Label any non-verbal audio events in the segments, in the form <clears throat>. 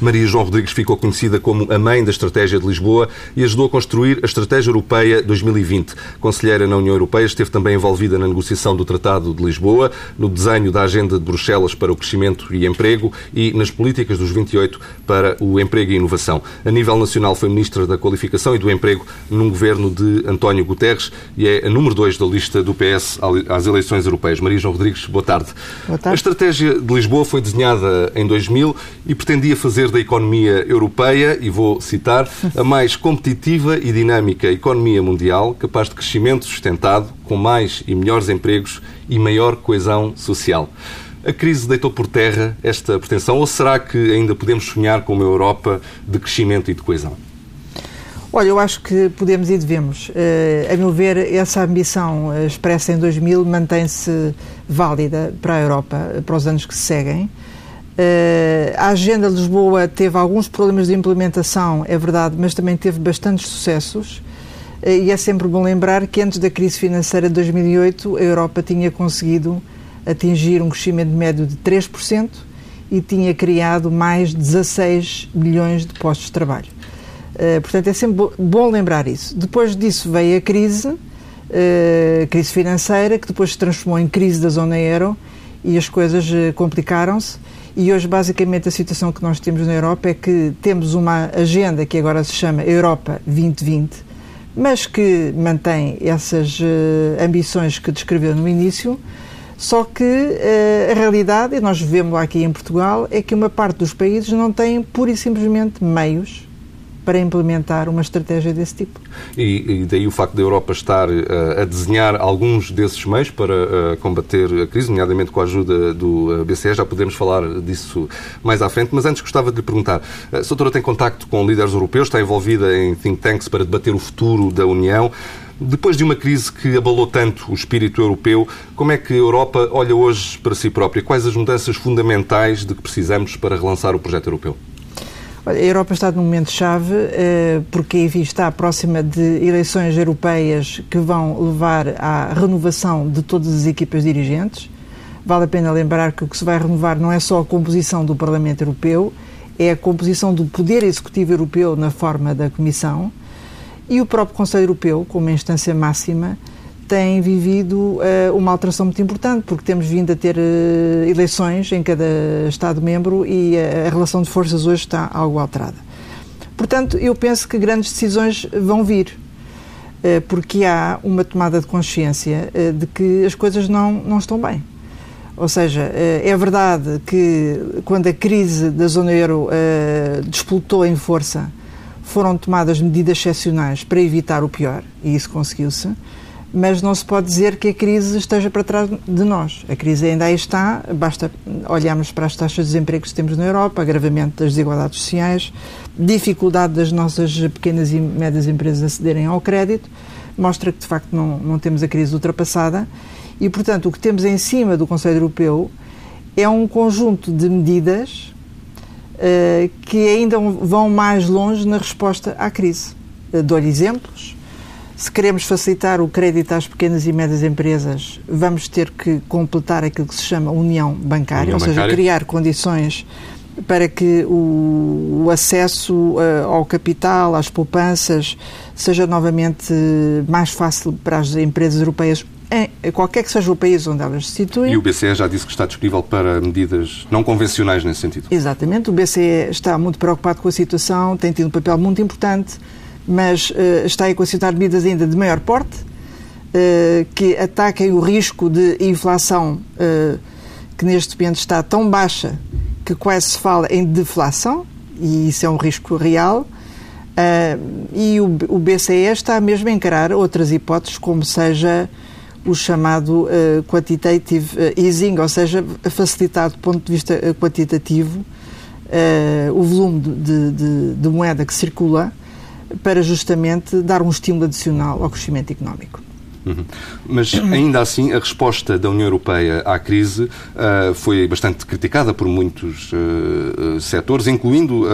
Maria João Rodrigues ficou conhecida como a mãe da Estratégia de Lisboa e ajudou a construir a Estratégia Europeia 2020. Conselheira na União Europeia, esteve também envolvida na negociação do Tratado de Lisboa, no desenho da Agenda de Bruxelas para o Crescimento e Emprego e nas políticas dos 28 para o emprego e inovação. A nível nacional, foi Ministra da Qualificação e do Emprego num governo de António Guterres e é a número 2 da lista do PS às eleições europeias. Maria João Rodrigues, boa tarde. Boa tarde. A Estratégia de Lisboa foi desenhada em 2000 e pretendia fazer da economia europeia, e vou citar, a mais competitiva e dinâmica economia mundial, capaz de crescimento sustentado, com mais e melhores empregos e maior coesão social. A crise deitou por terra esta pretensão ou será que ainda podemos sonhar com uma Europa de crescimento e de coesão? Olha, eu acho que podemos e devemos. Uh, a meu ver, essa ambição uh, expressa em 2000 mantém-se válida para a Europa, para os anos que se seguem. Uh, a Agenda Lisboa teve alguns problemas de implementação, é verdade, mas também teve bastantes sucessos. Uh, e é sempre bom lembrar que antes da crise financeira de 2008, a Europa tinha conseguido atingir um crescimento médio de 3% e tinha criado mais de 16 milhões de postos de trabalho. Uh, portanto, é sempre bom lembrar isso. Depois disso veio a crise, crise financeira, que depois se transformou em crise da zona euro e as coisas complicaram-se e hoje, basicamente, a situação que nós temos na Europa é que temos uma agenda que agora se chama Europa 2020, mas que mantém essas uh, ambições que descreveu no início, só que uh, a realidade, e nós vemos aqui em Portugal, é que uma parte dos países não tem pura e simplesmente meios para implementar uma estratégia desse tipo. E, e daí o facto da Europa estar uh, a desenhar alguns desses meios para uh, combater a crise, nomeadamente com a ajuda do uh, BCE, já podemos falar disso mais à frente, mas antes gostava de lhe perguntar, a doutora tem contacto com líderes europeus, está envolvida em think tanks para debater o futuro da União, depois de uma crise que abalou tanto o espírito europeu, como é que a Europa olha hoje para si própria? Quais as mudanças fundamentais de que precisamos para relançar o projeto europeu? A Europa está num momento-chave eh, porque, está próxima de eleições europeias que vão levar à renovação de todas as equipas dirigentes. Vale a pena lembrar que o que se vai renovar não é só a composição do Parlamento Europeu, é a composição do Poder Executivo Europeu na forma da Comissão e o próprio Conselho Europeu, como instância máxima, tem vivido uh, uma alteração muito importante, porque temos vindo a ter uh, eleições em cada Estado-membro e a, a, relação de forças hoje está algo alterada. Portanto, eu penso que grandes decisões vão vir, porque há uma tomada de consciência de que as coisas não, não estão bem. Ou seja, é verdade que quando a crise da zona euro despoltou em força, foram tomadas medidas excepcionais para evitar o pior, e isso conseguiu-se mas não se pode dizer que a crise esteja para trás de nós. A crise ainda aí está, basta olharmos para as taxas de desemprego que temos na Europa, agravamento das desigualdades sociais, dificuldade das nossas pequenas e médias empresas acederem ao crédito, mostra que de facto não, não temos a crise ultrapassada e, portanto, o que temos em cima do Conselho Europeu é um conjunto de medidas uh, que ainda vão mais longe na resposta à crise. Uh, Dou-lhe exemplos se queremos facilitar o crédito às pequenas e médias empresas, vamos ter que completar aquilo que se chama união bancária, união ou seja, bancária. criar condições para que o, o acesso uh, ao capital, às poupanças, seja novamente mais fácil para as empresas europeias em qualquer que seja o país onde elas se situem. E o BCE já disse que está disponível para medidas não convencionais nesse sentido. Exatamente. O BCE está muito preocupado com a situação, tem tido um papel muito importante mas uh, está a equacionar medidas ainda de maior porte, uh, que ataquem o risco de inflação uh, que neste momento está tão baixa que quase se fala em deflação, e isso é um risco real. E o, BCE está mesmo a encarar outras hipóteses, como seja o chamado quantitative easing, ou seja, facilitar do ponto de vista quantitativo o volume de, de, de moeda que circula para justamente dar um estímulo adicional ao crescimento económico. Uhum. Mas <clears throat> ainda assim, a resposta da União Europeia à crise uh, foi bastante criticada por muitos uh, setores, incluindo uh,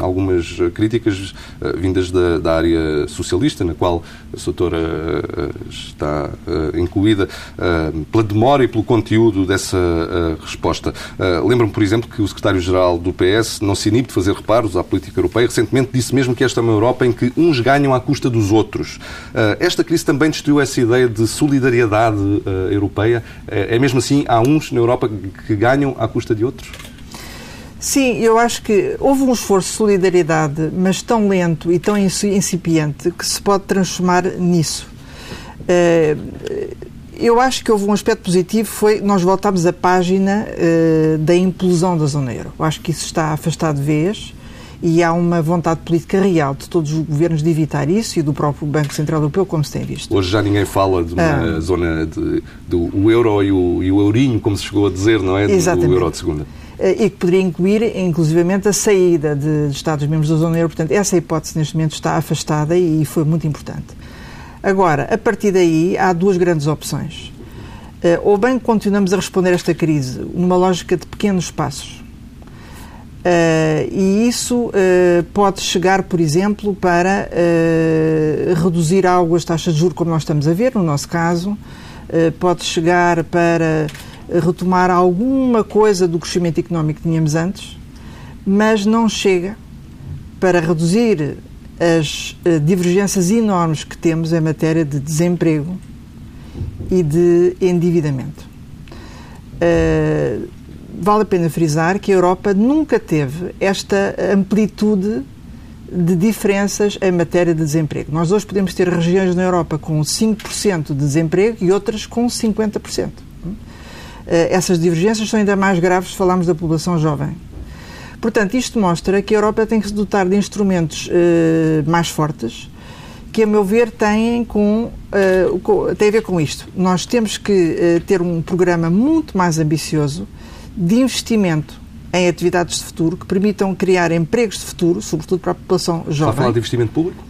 algumas críticas vindas da, da, área socialista, na qual a doutora está incluída, pela demora e pelo conteúdo dessa resposta. Lembro-me, por exemplo, que o secretário-geral do PS não se inibe de fazer reparos à política europeia. Recentemente disse mesmo que esta é uma Europa em que uns ganham à custa dos outros. esta crise também destruiu essa ideia de solidariedade uh, europeia. É, é mesmo assim, há uns na Europa que ganham à custa de outros? Sim, eu acho que houve um esforço de solidariedade, mas tão lento e tão incipiente que se pode transformar nisso. Uh, eu acho que houve um aspecto positivo, foi nós voltámos à página da implosão da zona euro. Eu acho que isso está afastado de vez e há uma vontade política real de todos os governos de evitar isso e do próprio Banco Central Europeu, como se tem visto. Hoje já ninguém fala de uma ah. zona de, do euro e o, e o eurinho, como se chegou a dizer, não é? Exatamente. Do euro de segunda. Eh, e que poderia incluir, inclusivamente, a saída de, Estados-membros da zona euro. Portanto, essa hipótese neste momento está afastada e foi muito importante. Agora, a partir daí, há duas grandes opções. Eh, ou bem continuamos a responder a esta crise numa lógica de pequenos passos, e isso uh, pode chegar, por exemplo, para uh, reduzir algo as taxas de juros, como nós estamos a ver, no nosso caso, pode chegar para retomar alguma coisa do crescimento económico que tínhamos antes, mas não chega para reduzir as divergências enormes que temos em matéria de desemprego e de endividamento. Uh, vale a pena frisar que a Europa nunca teve esta amplitude de diferenças em matéria de desemprego. Nós hoje podemos ter regiões na Europa com 5% de desemprego e outras com 50%. Eh, essas divergências são ainda mais graves se falarmos da população jovem. Portanto, isto mostra que a Europa tem que se dotar de instrumentos eh, mais fortes, que, a meu ver, têm, com, uh, têm a ver com isto. Nós temos que ter um programa muito mais ambicioso de investimento em atividades de futuro que permitam criar empregos de futuro, sobretudo para a população jovem. Está a falar de investimento público?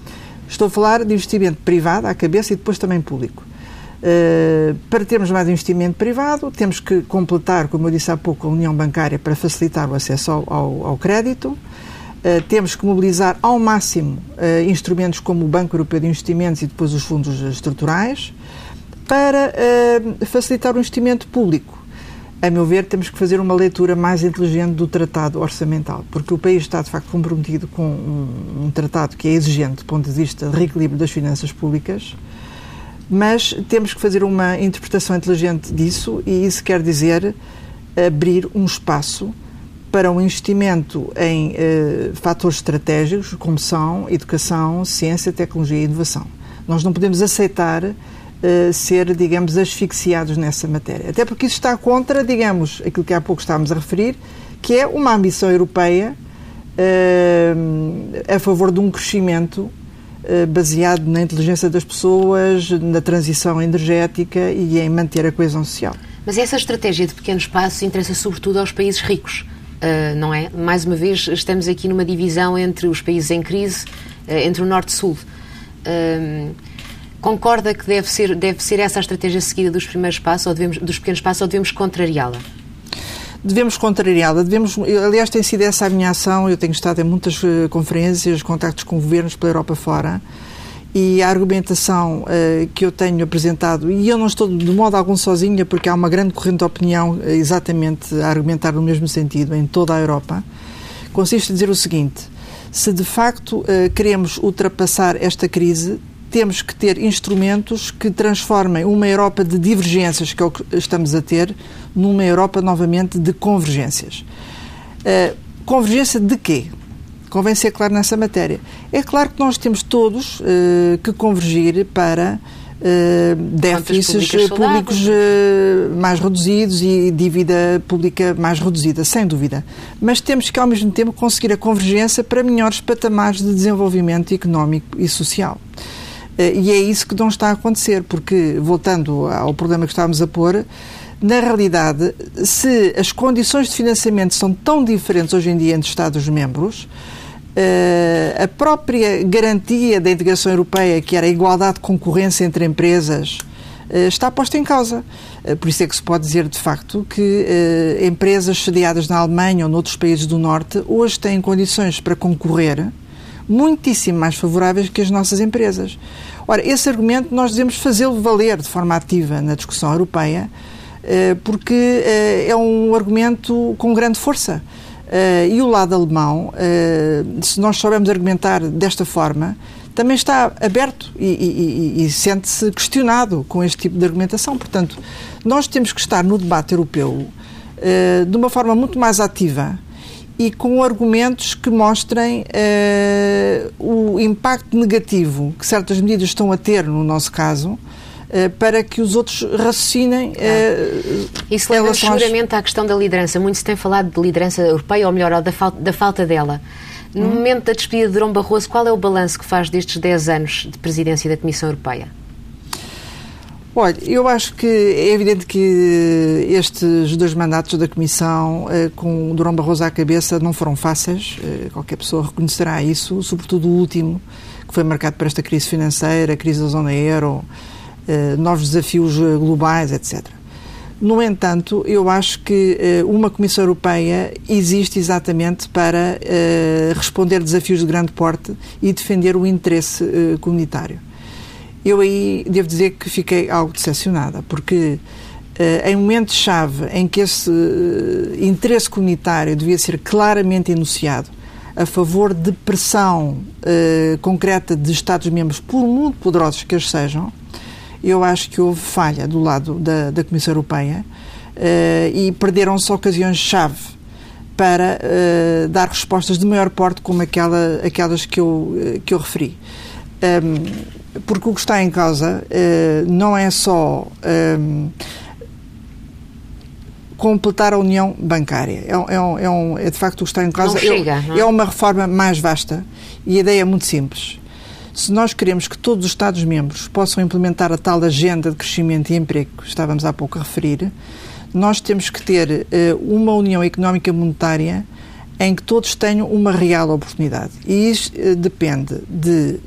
Estou a falar de investimento privado à cabeça e depois também público. Uh, para termos mais investimento privado, temos que completar, como eu disse há pouco, a União Bancária para facilitar o acesso ao, ao, ao crédito. Uh, temos que mobilizar ao máximo uh, instrumentos como o Banco Europeu de Investimentos e depois os fundos estruturais para facilitar o investimento público a meu ver, temos que fazer uma leitura mais inteligente do tratado orçamental, porque o país está, de facto, comprometido com um, um tratado que é exigente do ponto de vista de reequilíbrio das finanças públicas, mas temos que fazer uma interpretação inteligente disso e isso quer dizer abrir um espaço para um investimento em eh, fatores estratégicos, como são educação, ciência, tecnologia e inovação. Nós não podemos aceitar uh, ser, digamos, asfixiados nessa matéria. Até porque isso está contra, digamos, aquilo que há pouco estávamos a referir, que é uma ambição europeia uh, a favor de um crescimento uh, baseado na inteligência das pessoas, na transição energética e em manter a coesão social. Mas essa estratégia de pequenos passos interessa sobretudo aos países ricos, não é? Mais uma vez, estamos aqui numa divisão entre os países em crise, entre o Norte e o Sul. Concorda que deve ser, deve ser essa a estratégia seguida dos primeiros passos, ou devemos, dos pequenos passos, ou devemos contrariá-la? Devemos contrariá-la. Devemos, aliás, tem sido essa a minha ação. Eu tenho estado em muitas uh, conferências, contactos com governos pela Europa fora e a argumentação uh, que eu tenho apresentado, e eu não estou de modo algum sozinha, porque há uma grande corrente de opinião uh, exatamente a argumentar no mesmo sentido em toda a Europa, consiste em dizer o seguinte: se de facto queremos ultrapassar esta crise, temos que ter instrumentos que transformem uma Europa de divergências, que é o que estamos a ter, numa Europa novamente de convergências. Uh, convergência de quê? Convém ser claro nessa matéria. É claro que nós temos todos uh, que convergir para uh, déficits públicos mais reduzidos e dívida pública mais reduzida, sem dúvida. Mas temos que, ao mesmo tempo, conseguir a convergência para melhores patamares de desenvolvimento económico e social. Uh, e é isso que não está a acontecer, porque, voltando ao problema que estávamos a pôr, na realidade, se as condições de financiamento são tão diferentes hoje em dia entre Estados-membros, Uh, a própria garantia da integração europeia, que era a igualdade de concorrência entre empresas, uh, está posta em causa. Por isso é que se pode dizer, de facto, que empresas sediadas na Alemanha ou noutros países do Norte hoje têm condições para concorrer muitíssimo mais favoráveis que as nossas empresas. Ora, esse argumento nós devemos fazê-lo valer de forma ativa na discussão europeia, porque é um argumento com grande força. Uh, e o lado alemão, se nós soubermos argumentar desta forma, também está aberto e, e, e sente-se questionado com este tipo de argumentação. Portanto, nós temos que estar no debate europeu de uma forma muito mais ativa e com argumentos que mostrem o impacto negativo que certas medidas estão a ter, no nosso caso, eh, para que os outros raciocinem. Uh, Isso leva seguramente à questão da liderança. Muito se tem falado de liderança europeia, ou melhor, da, falta, da falta dela. No hum. momento da despedida de Durão Barroso, qual é o balanço que faz destes 10 anos de presidência da Comissão Europeia? Olha, eu acho que é evidente que estes dois mandatos da Comissão, eh, com Durão Barroso à cabeça, não foram fáceis. Qualquer pessoa reconhecerá isso, sobretudo o último, que foi marcado por esta crise financeira, a crise da zona euro, eh, novos desafios eh, globais, etc. No entanto, eu acho que eh, uma Comissão Europeia existe exatamente para responder desafios de grande porte e defender o interesse comunitário. Eu aí devo dizer que fiquei algo decepcionada, porque em momentos-chave em que esse interesse comunitário devia ser claramente enunciado a favor de pressão concreta de Estados-membros, por muito poderosos que eles sejam, eu acho que houve falha do lado da, da Comissão Europeia e perderam-se ocasiões-chave para uh, dar respostas de maior porte como aquela, aquelas que eu, eh, que eu referi. Um, porque o que está em causa uh, não é só um, completar a união bancária. É, é, é, um, é, de facto o que está em causa. Chega, é, é uma reforma mais vasta e a ideia é muito simples. Se nós queremos que todos os Estados-membros possam implementar a tal agenda de crescimento e emprego que estávamos há pouco a referir, nós temos que ter uh, uma União Económica Monetária em que todos tenham uma real oportunidade. E isso uh, depende de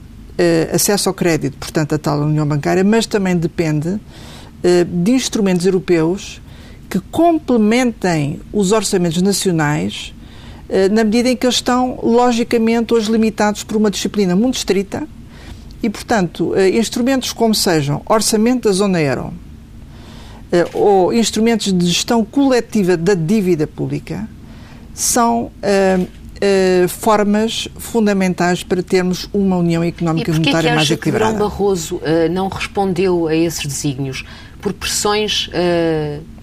acesso ao crédito, portanto, a tal União Bancária, mas também depende de instrumentos europeus que complementem os orçamentos nacionais na medida em que eles estão, logicamente, hoje limitados por uma disciplina muito estrita e, portanto, eh, instrumentos como sejam orçamento da zona euro eh, ou instrumentos de gestão coletiva da dívida pública são uh, uh, formas fundamentais para termos uma União Económica e Monetária mais equilibrada. Que Barroso uh, não respondeu a esses desígnios? Por pressões,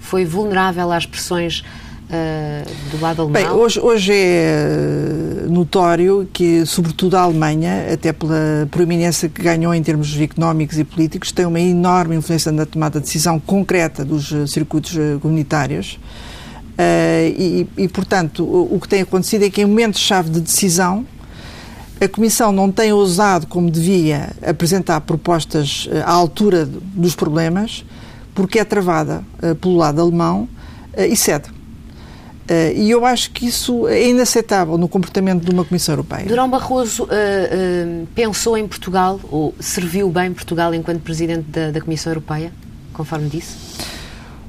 foi vulnerável às pressões uh, do lado alemão? Bem, hoje, hoje é notório que, sobretudo a Alemanha, até pela proeminência que ganhou em termos económicos e políticos, tem uma enorme influência na tomada de decisão concreta dos eh, circuitos eh, comunitários. Uh, e, e, portanto, o, o, que tem acontecido é que em momentos-chave de decisão, a Comissão não tem ousado, como devia, apresentar propostas à altura dos problemas, porque é travada uh, pelo lado alemão e cede. E eu acho que isso é inaceitável no comportamento de uma Comissão Europeia. Durão Barroso uh, uh, pensou em Portugal, ou serviu bem Portugal enquanto Presidente da, da Comissão Europeia, conforme disse?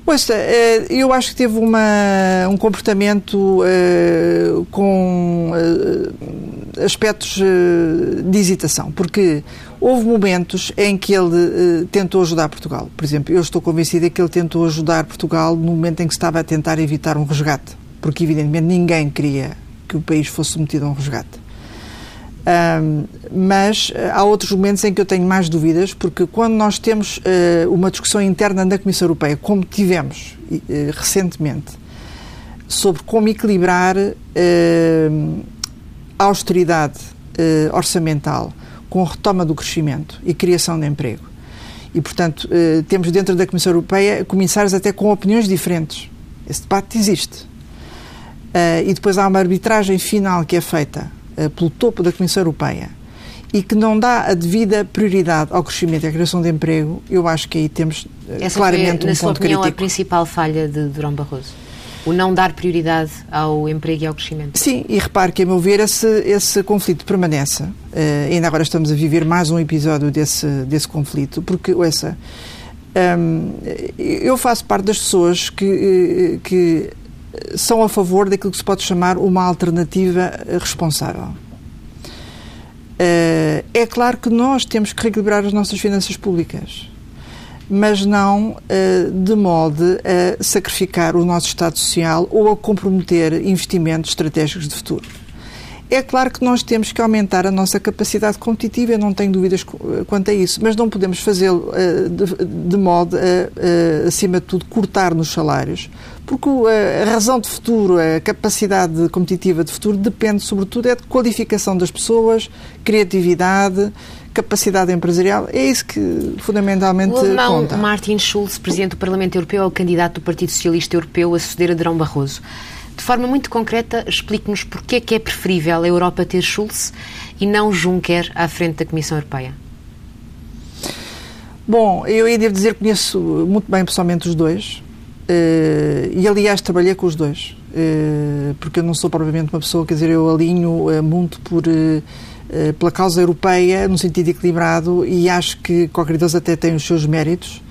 Ouça, eu acho que teve uma, um comportamento com aspectos de hesitação, porque houve momentos em que ele tentou ajudar Portugal. Por exemplo, eu estou convencida que ele tentou ajudar Portugal no momento em que estava a tentar evitar um resgate porque evidentemente ninguém queria que o país fosse submetido a um resgate. Mas uh, há outros momentos em que eu tenho mais dúvidas, porque quando nós temos uh, uma discussão interna na Comissão Europeia, como tivemos uh, recentemente, sobre como equilibrar a austeridade orçamental com a retoma do crescimento e criação de emprego, E, portanto, uh, temos dentro da Comissão Europeia comissários até com opiniões diferentes. Esse debate existe. Uh, e depois há uma arbitragem final que é feita pelo topo da Comissão Europeia e que não dá a devida prioridade ao crescimento e à criação de emprego, eu acho que aí temos Essa claramente foi, um ponto opinião, crítico. a principal falha de Durão Barroso? o não dar prioridade ao emprego e ao crescimento. Sim, e repare que, a meu ver, esse, esse conflito permanece. Uh, ainda agora estamos a viver mais um episódio desse, desse conflito, porque, essa, um, eu faço parte das pessoas que, eh, que são a favor daquilo que se pode chamar uma alternativa responsável. Uh, é claro que nós temos que reequilibrar as nossas finanças públicas mas não uh, de modo a sacrificar o nosso Estado Social ou a comprometer investimentos estratégicos de futuro. É claro que nós temos que aumentar a nossa capacidade competitiva, eu não tenho dúvidas quanto a isso, mas não podemos fazê-lo uh, de, de, modo a, uh, acima de tudo, cortar nos salários, porque a razão de futuro, a capacidade competitiva de futuro depende, sobretudo, é de qualificação das pessoas, criatividade, capacidade empresarial. É isso que fundamentalmente o alemão conta. Martin Schulz, presidente do Parlamento Europeu, é o candidato do Partido Socialista Europeu a suceder a Durão Barroso. De forma muito concreta, explique-nos porquê é que é preferível a Europa ter Schulz e não Juncker à frente da Comissão Europeia. Bom, eu ia devo dizer que conheço muito bem pessoalmente os dois uh, e, aliás, trabalhei com os dois, uh, porque eu não sou provavelmente uma pessoa, quer dizer, eu alinho uh, muito por eh, pela causa europeia, no sentido equilibrado, e acho que qualquer deles até tem os seus méritos.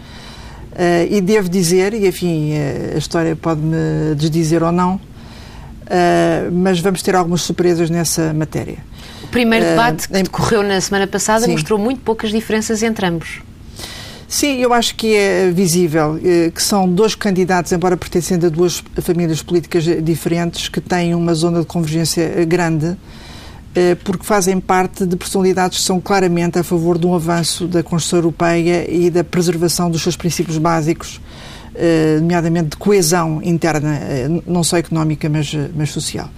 Uh, e devo dizer, e enfim, a história pode-me desdizer ou não, uh, mas vamos ter algumas surpresas nessa matéria. O primeiro debate que decorreu na semana passada sim. mostrou muito poucas diferenças entre ambos. Sim, eu acho que é visível que são dois candidatos, embora pertencendo a duas famílias políticas diferentes, que têm uma zona de convergência grande eh, porque fazem parte de personalidades que são claramente a favor de um avanço da Constituição Europeia e da preservação dos seus princípios básicos, eh, nomeadamente de coesão interna, eh, não só económica, mas, mas social.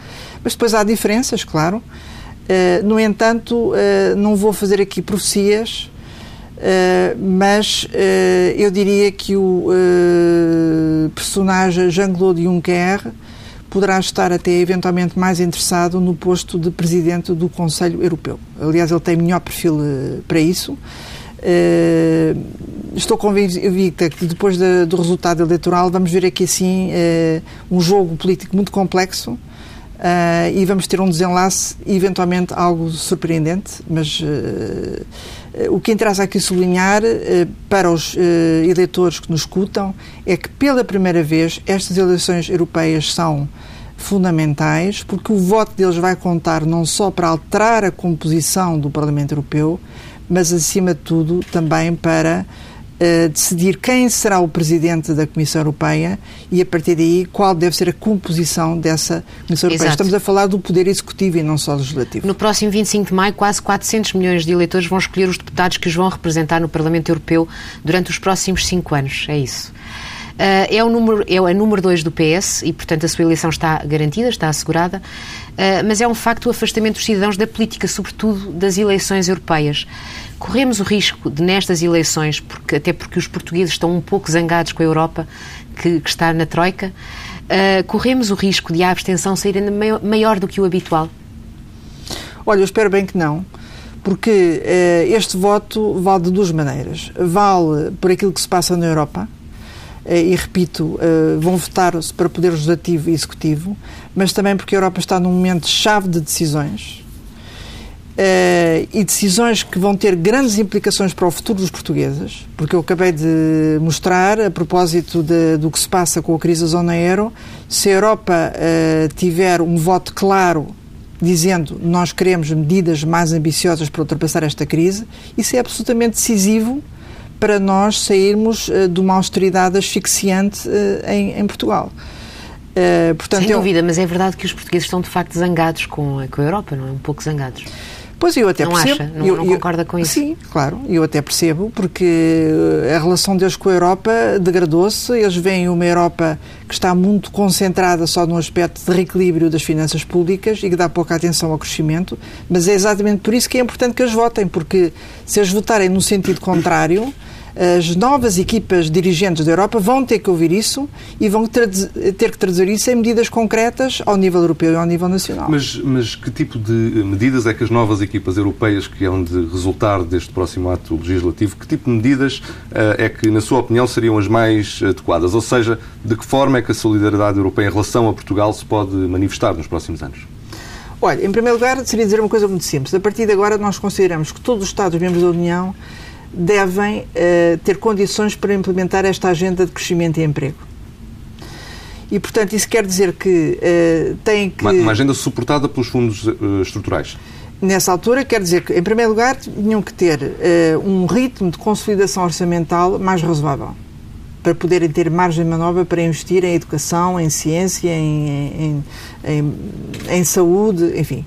Mas depois há diferenças, claro. No entanto, não vou fazer aqui profecias, mas eu diria que o personagem Jean-Claude Juncker poderá estar até eventualmente mais interessado no posto de presidente do Conselho Europeu. Aliás, ele tem melhor perfil eh, para isso. Uh, estou convicta que depois de, do resultado eleitoral vamos ver aqui assim uh, um jogo político muito complexo uh, e vamos ter um desenlace eventualmente algo surpreendente, mas o que interessa aqui sublinhar para os eleitores que nos escutam é que pela primeira vez estas eleições europeias são fundamentais, porque o voto deles vai contar não só para alterar a composição do Parlamento Europeu, mas, acima de tudo, também para uh, decidir quem será o presidente da Comissão Europeia e, a partir daí, qual deve ser a composição dessa Comissão Europeia. Exato. Estamos a falar do poder executivo e não só legislativo. No próximo 25 de maio, quase 400 milhões de eleitores vão escolher os deputados que os vão representar no Parlamento Europeu durante os próximos cinco anos. É isso. Uh, é, o número, é a número 2 do PS e, portanto, a sua eleição está garantida, está assegurada, uh, mas é um facto o afastamento dos cidadãos da política, sobretudo das eleições europeias. Corremos o risco de, nestas eleições, porque, até porque os portugueses estão um pouco zangados com a Europa, que, que está na Troika, uh, corremos o risco de a abstenção sair ainda maior, do que o habitual? Olha, eu espero bem que não porque este voto vale de duas maneiras. Vale por aquilo que se passa na Europa, eh, e repito, eh, vão votar para Poder Legislativo e Executivo, mas também porque a Europa está num momento chave de decisões eh, e decisões que vão ter grandes implicações para o futuro dos portugueses, porque eu acabei de mostrar, a propósito de, do que se passa com a crise da zona euro, se a Europa tiver um voto claro dizendo nós queremos medidas mais ambiciosas para ultrapassar esta crise, isso é absolutamente decisivo para nós sairmos uh, de uma austeridade asfixiante uh, em, em, Portugal. Uh, portanto, Sem dúvida, eu... mas é verdade que os portugueses estão de facto zangados com a, com a Europa, não é? Um pouco zangados. Pois eu até não percebo. Acha? Não, eu, não concorda com isso? Sim, claro, eu até percebo, porque a relação deles com a Europa degradou-se. Eles veem uma Europa que está muito concentrada só no aspecto de reequilíbrio das finanças públicas e que dá pouca atenção ao crescimento, mas é exatamente por isso que é importante que eles votem, porque se eles votarem no sentido contrário, As novas equipas dirigentes da Europa vão ter que ouvir isso e vão ter que traduzir isso em medidas concretas ao nível europeu e ao nível nacional. Mas, mas que tipo de medidas é que as novas equipas europeias que hão de resultar deste próximo ato legislativo, que tipo de medidas uh, é que, na sua opinião, seriam as mais adequadas? Ou seja, de que forma é que a solidariedade europeia em relação a Portugal se pode manifestar nos próximos anos? Olha, em primeiro lugar, seria dizer uma coisa muito simples. A partir de agora, nós consideramos que todos os Estados-membros da União devem uh, ter condições para implementar esta agenda de crescimento e emprego. E, portanto, isso quer dizer que uh, tem que... Uma, uma, agenda suportada pelos fundos uh, estruturais. Nessa altura, quer dizer que, em primeiro lugar, tinham que ter um ritmo de consolidação orçamental mais razoável para poderem ter margem de manobra para investir em educação, em ciência, em, em, em, em saúde, enfim.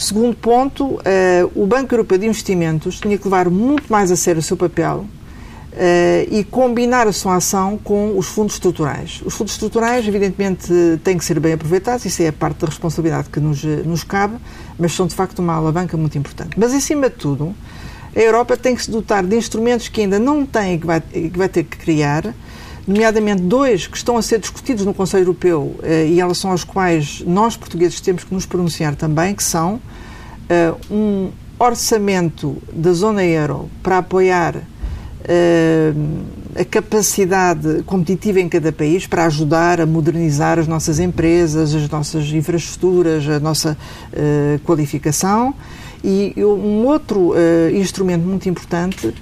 Segundo ponto, uh, o Banco Europeu de Investimentos tinha que levar muito mais a sério o seu papel uh, e combinar a sua ação com os fundos estruturais. Os fundos estruturais, evidentemente, têm que ser bem aproveitados, isso é a parte da responsabilidade que nos, nos cabe, mas são de facto uma alavanca muito importante. Mas, acima de tudo, a Europa tem que se dotar de instrumentos que ainda não tem e que vai, que vai ter que criar, nomeadamente dois que estão a ser discutidos no Conselho Europeu eh, e em relação aos quais nós, portugueses, temos que nos pronunciar também, que são eh, um orçamento da zona euro para apoiar eh, a capacidade competitiva em cada país para ajudar a modernizar as nossas empresas, as nossas infraestruturas, a nossa qualificação. E um outro instrumento muito importante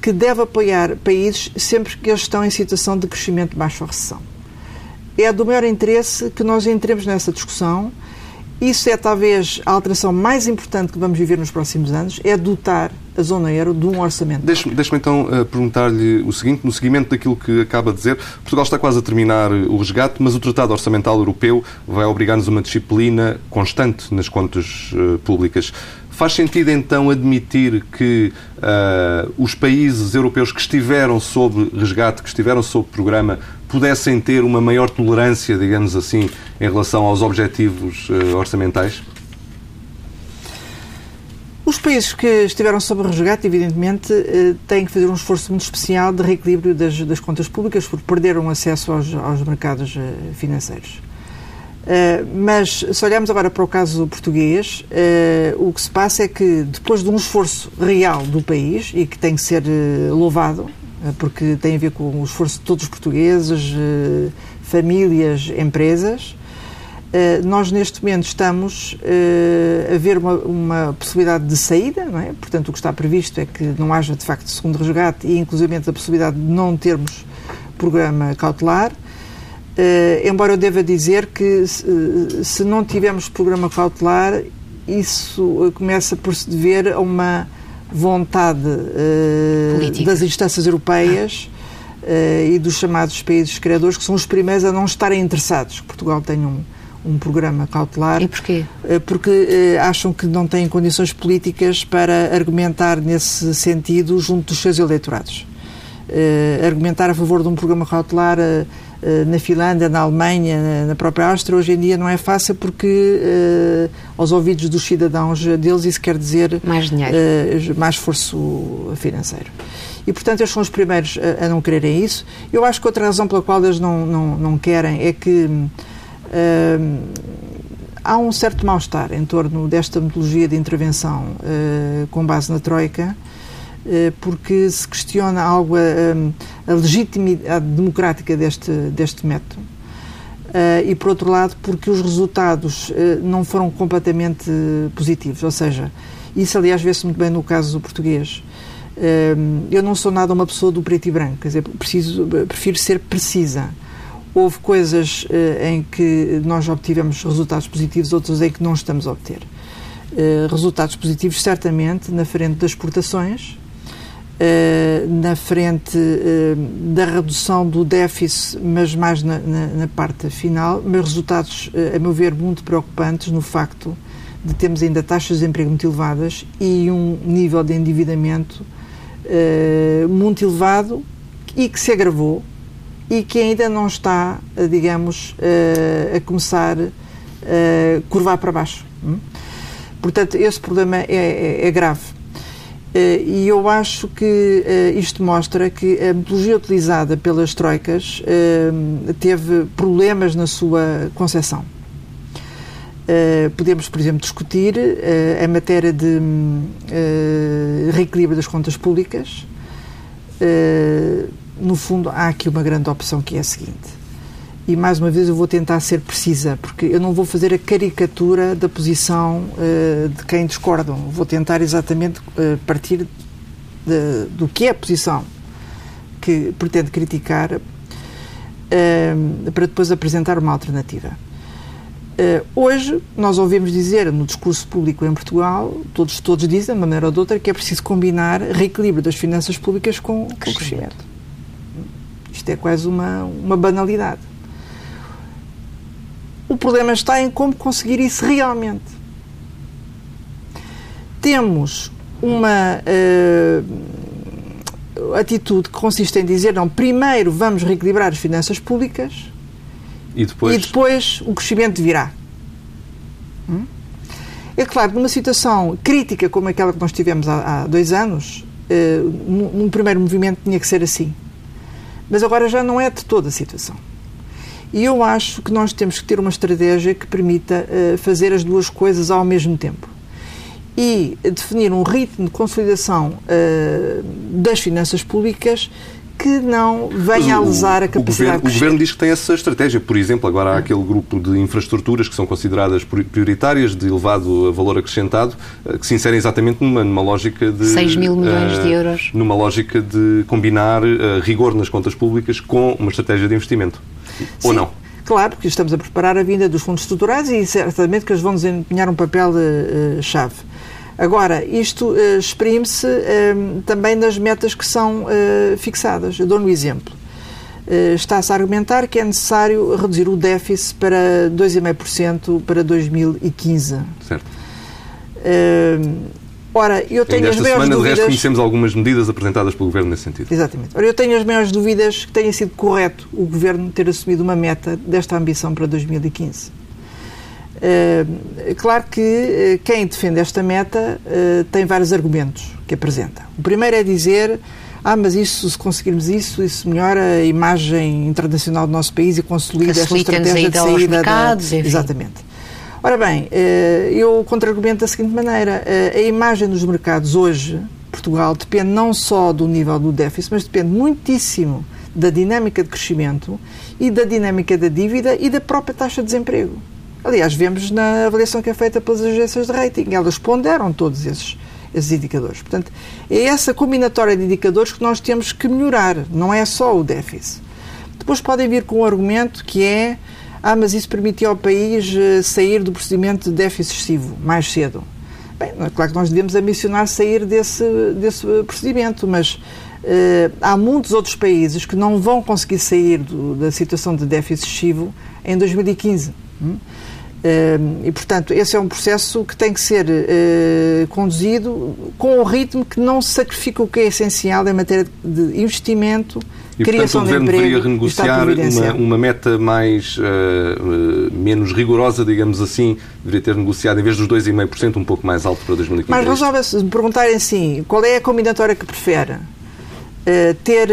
que deve apoiar países sempre que eles estão em situação de crescimento de baixa recessão. É do maior interesse que nós entremos nessa discussão. Isso é talvez a alteração mais importante que vamos viver nos próximos anos, é dotar a zona euro de um orçamento. Deixe-me deixe então uh, perguntar-lhe o seguinte, no seguimento daquilo que acaba de dizer, Portugal está quase a terminar o resgate, mas o Tratado Orçamental Europeu vai obrigar-nos a uma disciplina constante nas contas uh, públicas. Faz sentido então admitir que uh, os países europeus que estiveram sob resgate, que estiveram sob programa, pudessem ter uma maior tolerância, digamos assim, em relação aos objetivos uh, orçamentais? Os países que estiveram sob resgate, evidentemente, uh, têm que fazer um esforço muito especial de reequilíbrio das, das contas públicas porque perderam acesso aos, aos mercados financeiros. Uh, mas se olharmos agora para o caso português, uh, o que se passa é que depois de um esforço real do país e que tem que ser uh, louvado, porque tem a ver com o esforço de todos os portugueses, famílias, empresas, nós neste momento estamos a ver uma, uma, possibilidade de saída, é? Portanto, o que está previsto é que não haja de facto segundo resgate e inclusive a possibilidade de não termos programa cautelar. Uh, embora eu deva dizer que se, se, não tivermos programa cautelar, isso começa por se dever a uma vontade uh, das instâncias europeias uh, e dos chamados países criadores, que são os primeiros a não estarem interessados Portugal tenha um, um programa cautelar. E porquê? Porque acham que não têm condições políticas para argumentar nesse sentido junto dos seus eleitorados. argumentar a favor de um programa cautelar eh, na Finlândia, na Alemanha, na própria Áustria, hoje em dia não é fácil porque uh, aos ouvidos dos cidadãos deles isso quer dizer mais dinheiro, uh, mais esforço financeiro. E, portanto, eles são os primeiros a, a, não quererem isso. Eu acho que outra razão pela qual eles não, não, não querem é que há um certo mal-estar em torno desta metodologia de intervenção com base na Troika, eh, porque se questiona algo a, eh, a legitimidade democrática deste, deste método. Uh, e, por outro lado, porque os resultados uh, não foram completamente positivos. Ou seja, isso, aliás, vê-se muito bem no caso do português. Uh, eu não sou nada uma pessoa do preto e branco, quer dizer, preciso, prefiro ser precisa. Houve coisas em que nós obtivemos resultados positivos, outros em que não estamos a obter. resultados positivos, certamente, na frente das exportações, Uh, na frente uh, da redução do déficit, mas mais na, na, na parte final, mas resultados, uh, a meu ver, muito preocupantes no facto de termos ainda taxas de emprego muito elevadas e um nível de endividamento muito elevado e que se agravou e que ainda não está, digamos, a começar a curvar para baixo. Hum? Portanto, esse problema é, é, é grave. E eu acho que isto mostra que a metodologia utilizada pelas troicas teve problemas na sua concepção. podemos, por exemplo, discutir em matéria de reequilíbrio das contas públicas. no fundo, há aqui uma grande opção que é a seguinte e mais uma vez eu vou tentar ser precisa, porque eu não vou fazer a caricatura da posição uh, de quem discordam. Vou tentar exatamente uh, partir de, do que é a posição que pretende criticar uh, para depois apresentar uma alternativa. hoje, nós ouvimos dizer no discurso público em Portugal, todos, todos dizem, de uma maneira ou de outra, que é preciso combinar reequilíbrio das finanças públicas com, o crescimento. Isto é quase uma, uma banalidade. O problema está em como conseguir isso realmente. Temos uma uh, atitude que consiste em dizer: não, primeiro vamos reequilibrar as finanças públicas e depois, e depois o crescimento virá. Hum? É claro, numa situação crítica como aquela que nós tivemos há, há dois anos, uh, num, num primeiro movimento tinha que ser assim. Mas agora já não é de toda a situação. E eu acho que nós temos que ter uma estratégia que permita uh, fazer as duas coisas ao mesmo tempo. E definir um ritmo de consolidação uh, das finanças públicas que não venha a lesar a capacidade o governo, o governo diz que tem essa estratégia. Por exemplo, agora há aquele grupo de infraestruturas que são consideradas prioritárias, de elevado valor acrescentado, eh, que se inserem exatamente numa, numa lógica de... 6 mil milhões uh, de euros. Numa lógica de combinar uh, rigor nas contas públicas com uma estratégia de investimento. Ou não? Claro, porque estamos a preparar a vinda dos fundos estruturais e certamente que eles vão desempenhar um papel-chave. Uh, Agora, isto uh, exprime-se uh, também nas metas que são uh, fixadas. Eu dou um exemplo. Está-se a argumentar que é necessário reduzir o déficit para 2,5% para 2015. Certo. Ora, eu tenho Ainda as maiores semana, dúvidas... de resto, conhecemos algumas medidas apresentadas pelo Governo nesse sentido. Exatamente. Ora, eu tenho as maiores dúvidas que tenha sido correto o Governo ter assumido uma meta desta ambição para 2015. Uh, claro que uh, quem defende esta meta uh, tem vários argumentos que apresenta. O primeiro é dizer ah, mas isso, se conseguirmos isso, isso melhora a imagem internacional do nosso país e consolida esta estratégia de saída mercados, da... Exatamente. Ora bem, eh, eu contra-argumento da seguinte maneira: eh, a imagem dos mercados hoje, Portugal, depende não só do nível do déficit, mas depende muitíssimo da dinâmica de crescimento e da dinâmica da dívida e da própria taxa de desemprego. Aliás, vemos na avaliação que é feita pelas agências de rating, elas ponderam todos esses, esses indicadores. Portanto, é essa combinatória de indicadores que nós temos que melhorar, não é só o déficit. Depois podem vir com um argumento que é ah, mas isso permitia ao país eh, sair do procedimento de déficit excessivo mais cedo. Bem, é claro que nós devemos ambicionar sair desse, desse procedimento, mas uh, há muitos outros países que não vão conseguir sair do, da situação de déficit excessivo em 2015. Hum? Uh, e, portanto, esse é um processo que tem que ser conduzido com um ritmo que não sacrifica o que é essencial em matéria de investimento, e, criação portanto, o Governo deveria renegociar uma, uma, meta mais, uh, uh, menos rigorosa, digamos assim, deveria ter negociado, em vez dos 2,5%, um pouco mais alto para 2015. Mas resolve-se, me perguntarem assim, qual é a combinatória que prefere? Uh, ter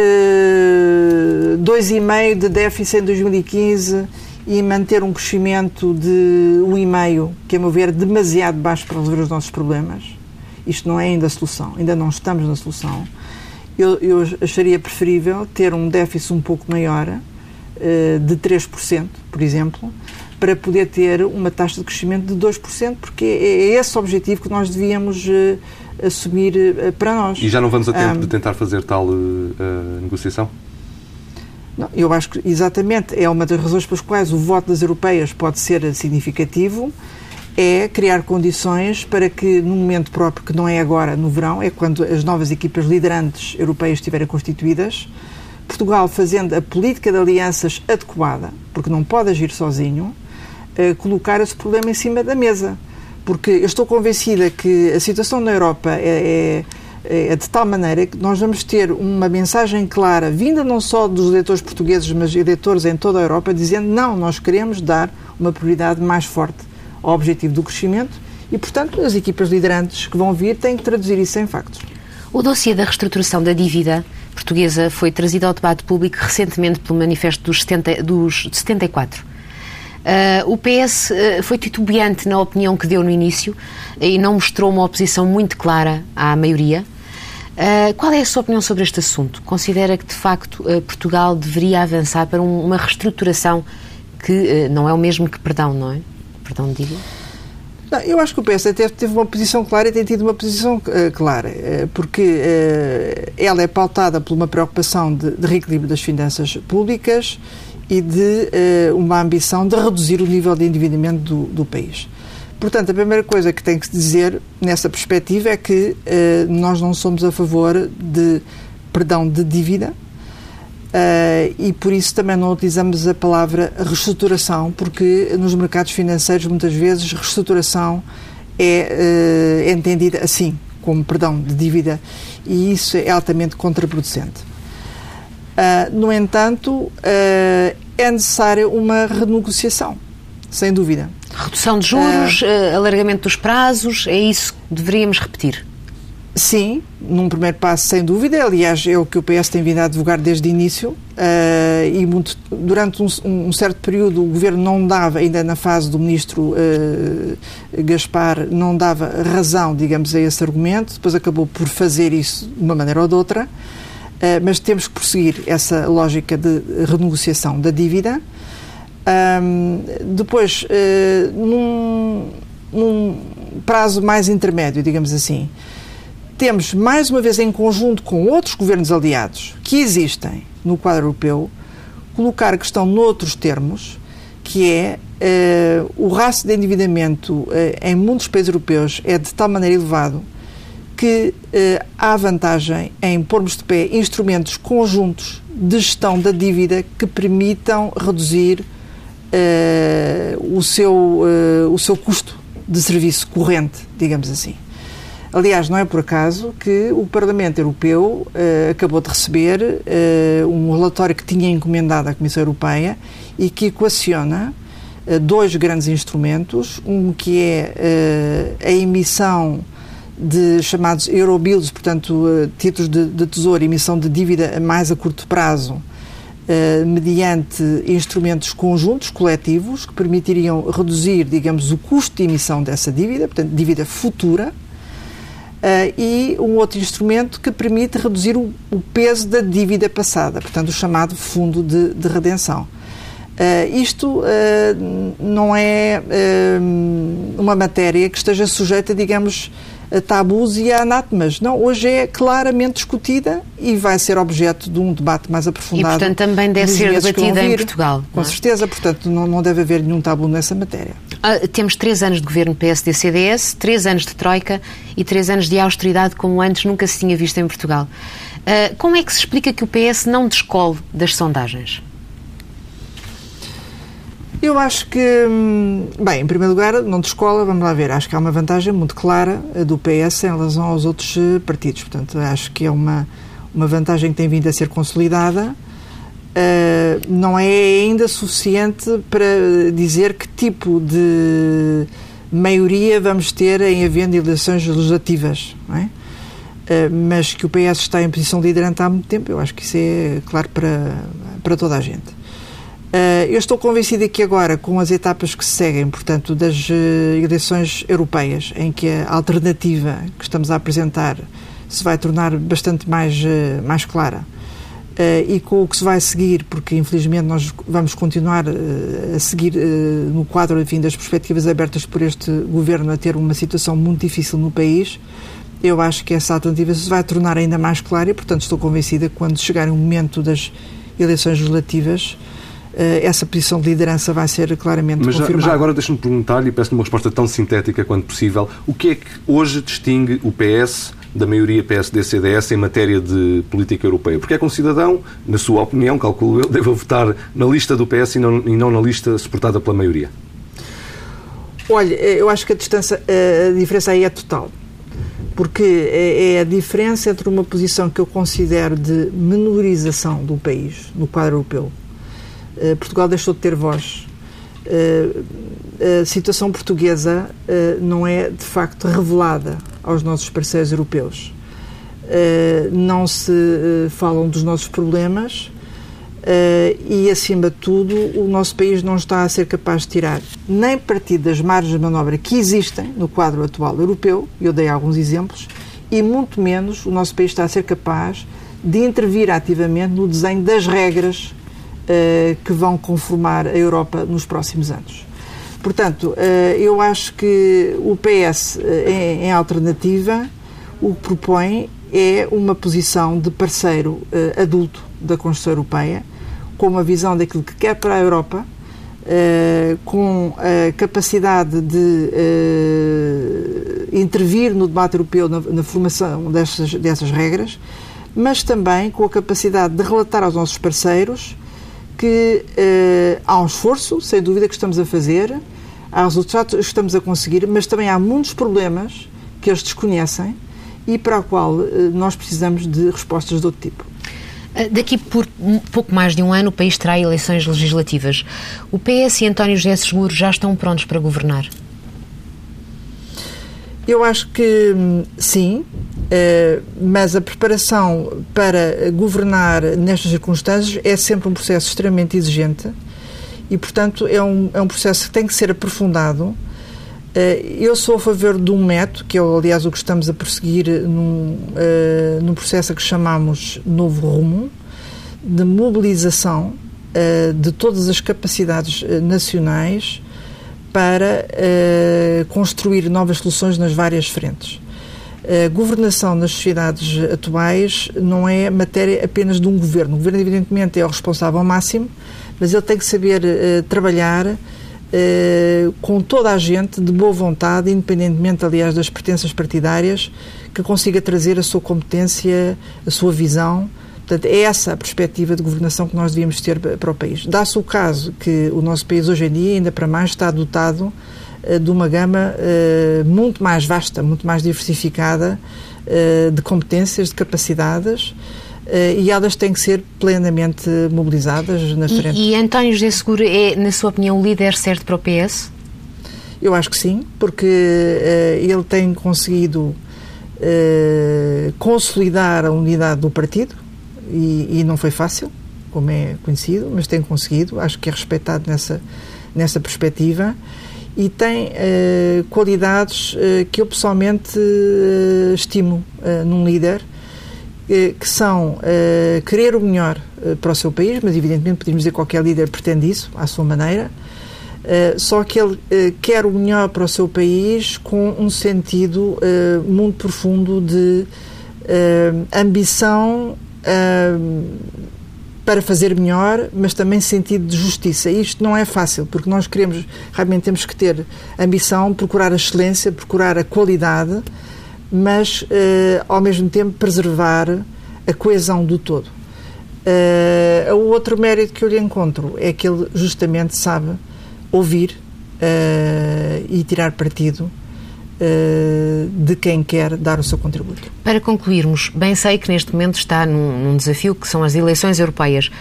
2,5% de déficit em 2015 e manter um crescimento de 1,5%, que, a meu ver, é demasiado baixo para resolver os nossos problemas? Isto não é ainda a solução, ainda não estamos na solução eu, eu acharia preferível ter um déficit um pouco maior, uh, de 3%, por exemplo, para poder ter uma taxa de crescimento de 2%, porque é, é esse o objetivo que nós devíamos uh, assumir uh, para nós. E já não vamos a tempo um, de tentar fazer tal negociação? Não, eu acho que exatamente é uma das razões pelas quais o voto das europeias pode ser significativo é criar condições para que, num momento próprio, que não é agora, no verão, é quando as novas equipas liderantes europeias estiverem constituídas, Portugal, fazendo a política de alianças adequada, porque não pode agir sozinho, eh, colocar esse problema em cima da mesa. Porque eu estou convencida que a situação na Europa é, é, é de tal maneira que nós vamos ter uma mensagem clara, vinda não só dos eleitores portugueses, mas eleitores em toda a Europa, dizendo não, nós queremos dar uma prioridade mais forte ao objetivo do crescimento e, portanto, as equipas liderantes que vão vir têm que traduzir isso em factos. O dossiê da reestruturação da dívida portuguesa foi trazido ao debate público recentemente pelo Manifesto dos, 70, dos 74. Uh, o PS uh, foi titubeante na opinião que deu no início e não mostrou uma oposição muito clara à maioria. Uh, qual é a sua opinião sobre este assunto? Considera que, de facto, Portugal deveria avançar para um, uma reestruturação que não é o mesmo que perdão, não é? Perdão, diga. Não, eu acho que o PS teve, teve uma posição clara e tem tido uma posição clara, porque ela é pautada por uma preocupação de, de reequilíbrio das finanças públicas e de uma ambição de reduzir o nível de endividamento do, do país. Portanto, a primeira coisa que tem que se dizer nessa perspectiva é que uh, nós não somos a favor de perdão de dívida uh, e por isso também não utilizamos a palavra reestruturação, porque nos mercados financeiros muitas vezes reestruturação é, uh, entendida assim, como perdão de dívida, e isso é altamente contraproducente. no entanto, é necessária uma renegociação, sem dúvida. Redução de juros, uh, alargamento dos prazos, é isso que deveríamos repetir? Sim, num primeiro passo, sem dúvida. Aliás, é o que o PS tem vindo a advogar desde o início. Uh, e muito, durante um, um, certo período o governo não dava, ainda na fase do ministro uh, Gaspar, não dava razão, digamos, a esse argumento. Depois acabou por fazer isso de uma maneira ou de outra. Uh, mas temos que prosseguir essa lógica de renegociação da dívida. Depois, num, num, prazo mais intermédio, digamos assim, temos, mais uma vez, em conjunto com outros governos aliados que existem no quadro europeu, colocar a questão noutros termos, que é uh, o rácio de endividamento uh, em muitos países europeus é de tal maneira elevado que há vantagem em pormos de pé instrumentos conjuntos de gestão da dívida que permitam reduzir uh, o, seu, uh, o seu custo de serviço corrente, digamos assim. Aliás, não é por acaso que o Parlamento Europeu uh, acabou de receber uh, um relatório que tinha encomendado à Comissão Europeia e que equaciona uh, dois grandes instrumentos, um que é a emissão de chamados Eurobills, portanto, títulos de, de tesouro, emissão de dívida mais a curto prazo, Uh, mediante instrumentos conjuntos, coletivos, que permitiriam reduzir, digamos, o custo de emissão dessa dívida, portanto, dívida futura, uh, e um outro instrumento que permite reduzir o, o, peso da dívida passada, portanto, o chamado fundo de, de redenção. Uh, isto não é uma matéria que esteja sujeita, digamos, tabus e a anátemas. Não, hoje é claramente discutida e vai ser objeto de um debate mais aprofundado. E, portanto, também deve ser debatida em Portugal. Com é? certeza, portanto, não, não deve haver nenhum tabu nessa matéria. Ah, temos três anos de governo PSD-CDS, três anos de Troika e três anos de austeridade como antes nunca se tinha visto em Portugal. Ah, como é que se explica que o PS não descole das sondagens? Eu acho que, hum, bem, em primeiro lugar, não de escola, vamos lá ver, acho que há uma vantagem muito clara do PS em relação aos outros eh, partidos. Portanto, acho que é uma, uma vantagem que tem vindo a ser consolidada. Uh, não é ainda suficiente para dizer que tipo de maioria vamos ter em havendo eleições legislativas, é? Uh, mas que o PS está em posição liderante há muito tempo, eu acho que isso é claro para, para toda a gente. Uh, eu estou convencida que agora, com as etapas que se seguem, portanto, das uh, eleições europeias, em que a alternativa que estamos a apresentar se vai tornar bastante mais, uh, mais clara, e com o que se vai seguir, porque infelizmente nós vamos continuar a seguir no quadro enfim, das perspectivas abertas por este governo a ter uma situação muito difícil no país, eu acho que essa alternativa se vai tornar ainda mais clara e, portanto, estou convencida que quando chegar o momento das eleições legislativas, eh, essa posição de liderança vai ser claramente Mas confirmada. Já, já agora deixe-me perguntar-lhe, e peço-lhe uma resposta tão sintética quanto possível, o que é que hoje distingue o PS da maioria PSD-CDS em matéria de política europeia? Porque é que um cidadão, na sua opinião, calculo eu, deve votar na lista do PS e não, e não na lista suportada pela maioria? Olha, eh, eu acho que a, distância, eh, a diferença aí é total. Porque é, é a diferença entre uma posição que eu considero de menorização do país no quadro europeu eh, Portugal deixou de ter voz. Uh, a situação portuguesa não é de facto revelada aos nossos parceiros europeus. não se falam dos nossos problemas e, acima de tudo, o nosso país não está a ser capaz de tirar nem partido das margens de manobra que existem no quadro atual europeu, eu dei alguns exemplos, e muito menos o nosso país está a ser capaz de intervir ativamente no desenho das regras que vão conformar a Europa nos próximos anos. Portanto, uh, eu acho que o PS, uh, em, alternativa, o que propõe é uma posição de parceiro adulto da Constituição Europeia, com uma visão daquilo que quer para a Europa, com a capacidade de intervir no debate europeu na formação dessas, dessas regras, mas também com a capacidade de relatar aos nossos parceiros que uh, há um esforço, sem dúvida, que estamos a fazer, há resultados que estamos a conseguir, mas também há muitos problemas que eles desconhecem e para o qual uh, nós precisamos de respostas de outro tipo. Eh, daqui por pouco mais de um ano o país terá eleições legislativas. O PS e António José Seguro já estão prontos para governar? Eu acho que hum, sim, eh, mas a preparação para governar nestas circunstâncias é sempre um processo extremamente exigente e, portanto, é um, é um processo que tem que ser aprofundado. Eh, eu sou a favor de um método, que é, aliás, o que estamos a prosseguir num, eh, num processo que chamamos Novo Rumo, de mobilização de todas as capacidades nacionais para uh, construir novas soluções nas várias frentes. A governação nas sociedades atuais não é matéria apenas de um governo. O governo, evidentemente, é o responsável máximo, mas ele tem que saber uh, trabalhar uh, com toda a gente de boa vontade, independentemente, aliás, das pertenças partidárias, que consiga trazer a sua competência, a sua visão Portanto, é essa a perspectiva de governação que nós devíamos ter para o país. Dá-se o caso que o nosso país hoje em dia, ainda para mais, está dotado uh, de uma gama uh, muito mais vasta, muito mais diversificada uh, de competências, de capacidades. e elas têm que ser plenamente mobilizadas na frente. E, e António José Seguro é, na sua opinião, o líder certo para o PS? Eu acho que sim, porque ele tem conseguido consolidar a unidade do partido, e, e, não foi fácil, como é conhecido, mas tem conseguido, acho que é respeitado nessa, nessa perspectiva. E tem uh, qualidades uh, que eu pessoalmente uh, estimo num líder, que são querer o melhor para o seu país, mas evidentemente podemos dizer que qualquer líder pretende isso, à sua maneira, só que ele quer o melhor para o seu país com um sentido muito profundo de ambição para fazer melhor, mas também sentido de justiça. E isto não é fácil, porque nós queremos, realmente temos que ter ambição, procurar a excelência, procurar a qualidade, mas uh, ao mesmo tempo preservar a coesão do todo. Uh, o outro mérito que eu lhe encontro é que ele justamente sabe ouvir uh, e tirar partido de quem quer dar o seu contributo. Para concluirmos, bem sei que neste momento está num, num desafio que são as eleições europeias,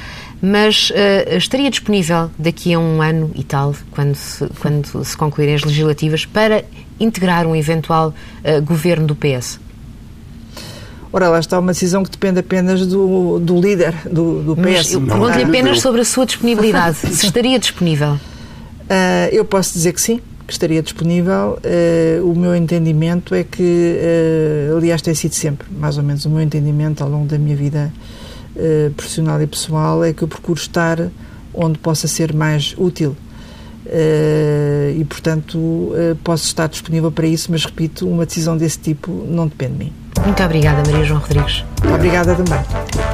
mas uh, estaria disponível daqui a um ano e tal, quando se, quando se concluírem as legislativas, para integrar um eventual uh, governo do PS? Ora, lá está uma decisão que depende apenas do, do líder do, do PS. Pergunto-lhe apenas sobre a sua disponibilidade. se <laughs> estaria disponível? Uh, eu posso dizer que sim que estaria disponível. Uh, o meu entendimento é que, uh, aliás, tem sido sempre, mais ou menos, o meu entendimento ao longo da minha vida uh, profissional e pessoal é que eu procuro estar onde possa ser mais útil. e, portanto, posso estar disponível para isso, mas, repito, uma decisão desse tipo não depende de mim. Muito obrigada, Maria João Rodrigues. Obrigada também.